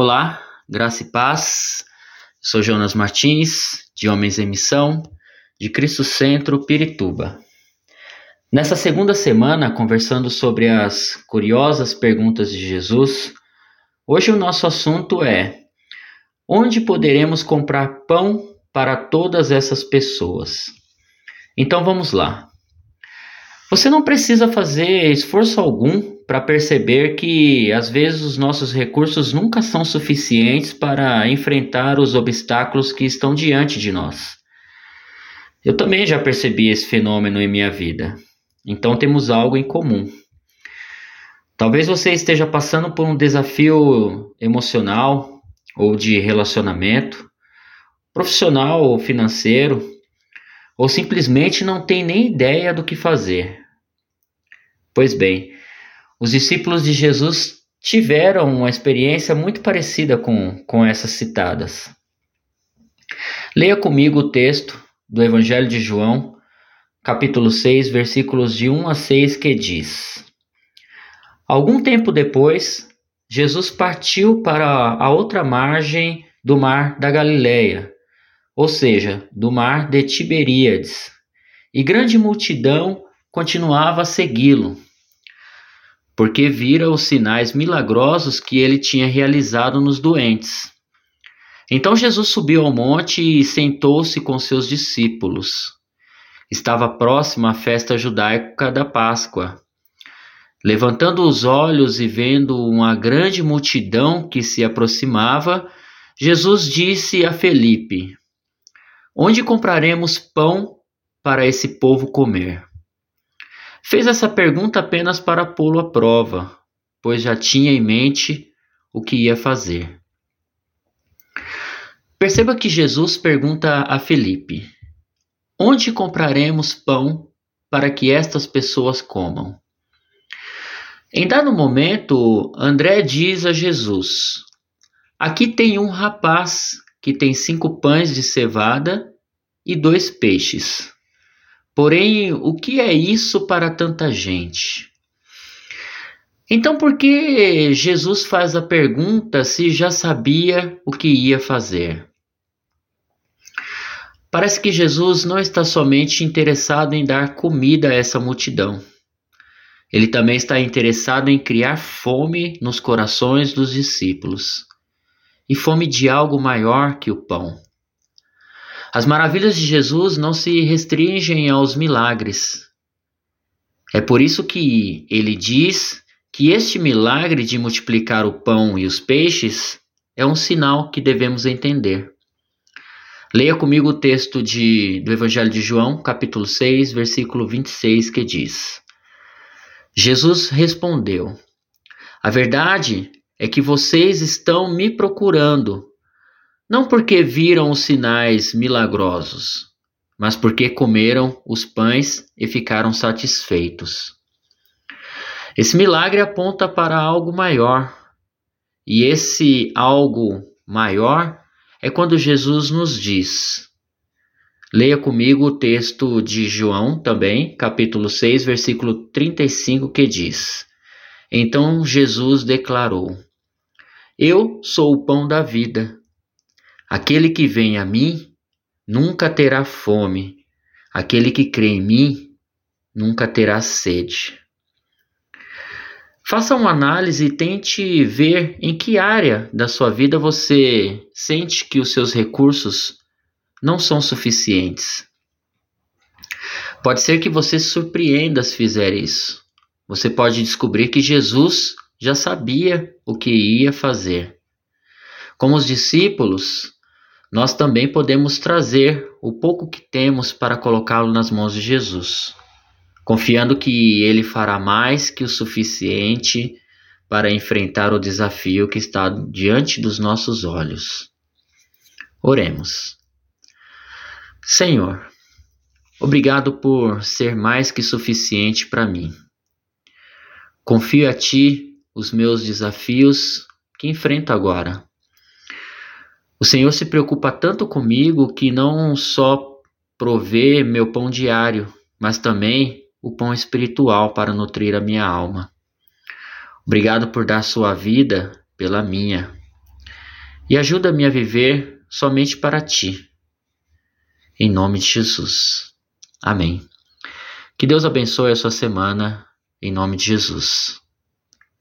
Olá, graça e paz. Sou Jonas Martins, de Homens em Missão, de Cristo Centro, Pirituba. Nessa segunda semana, conversando sobre as curiosas perguntas de Jesus, hoje o nosso assunto é: onde poderemos comprar pão para todas essas pessoas? Então vamos lá. Você não precisa fazer esforço algum para perceber que às vezes os nossos recursos nunca são suficientes para enfrentar os obstáculos que estão diante de nós. Eu também já percebi esse fenômeno em minha vida. Então temos algo em comum. Talvez você esteja passando por um desafio emocional ou de relacionamento, profissional ou financeiro, ou simplesmente não tem nem ideia do que fazer. Pois bem, os discípulos de Jesus tiveram uma experiência muito parecida com, com essas citadas. Leia comigo o texto do Evangelho de João, capítulo 6, versículos de 1 a 6, que diz: Algum tempo depois, Jesus partiu para a outra margem do mar da Galileia ou seja, do mar de Tiberíades, e grande multidão continuava a segui-lo, porque vira os sinais milagrosos que ele tinha realizado nos doentes. Então Jesus subiu ao monte e sentou-se com seus discípulos. Estava próxima a festa judaica da Páscoa. Levantando os olhos e vendo uma grande multidão que se aproximava, Jesus disse a Felipe: Onde compraremos pão para esse povo comer? Fez essa pergunta apenas para pô-lo à prova, pois já tinha em mente o que ia fazer. Perceba que Jesus pergunta a Felipe: Onde compraremos pão para que estas pessoas comam? Em dado momento, André diz a Jesus: Aqui tem um rapaz que tem cinco pães de cevada e dois peixes. Porém, o que é isso para tanta gente? Então, por que Jesus faz a pergunta se já sabia o que ia fazer? Parece que Jesus não está somente interessado em dar comida a essa multidão. Ele também está interessado em criar fome nos corações dos discípulos e fome de algo maior que o pão. As maravilhas de Jesus não se restringem aos milagres. É por isso que ele diz que este milagre de multiplicar o pão e os peixes é um sinal que devemos entender. Leia comigo o texto de, do Evangelho de João, capítulo 6, versículo 26, que diz: Jesus respondeu: A verdade é que vocês estão me procurando, não porque viram os sinais milagrosos, mas porque comeram os pães e ficaram satisfeitos. Esse milagre aponta para algo maior, e esse algo maior é quando Jesus nos diz. Leia comigo o texto de João também, capítulo 6, versículo 35, que diz: Então Jesus declarou: eu sou o pão da vida. Aquele que vem a mim nunca terá fome. Aquele que crê em mim nunca terá sede. Faça uma análise e tente ver em que área da sua vida você sente que os seus recursos não são suficientes. Pode ser que você se surpreenda se fizer isso. Você pode descobrir que Jesus já sabia o que ia fazer. Como os discípulos, nós também podemos trazer o pouco que temos para colocá-lo nas mãos de Jesus, confiando que ele fará mais que o suficiente para enfrentar o desafio que está diante dos nossos olhos. Oremos. Senhor, obrigado por ser mais que suficiente para mim. Confio a Ti os meus desafios que enfrento agora. O Senhor se preocupa tanto comigo que não só provê meu pão diário, mas também o pão espiritual para nutrir a minha alma. Obrigado por dar sua vida pela minha. e ajuda-me a viver somente para ti. Em nome de Jesus. Amém. Que Deus abençoe a sua semana, em nome de Jesus.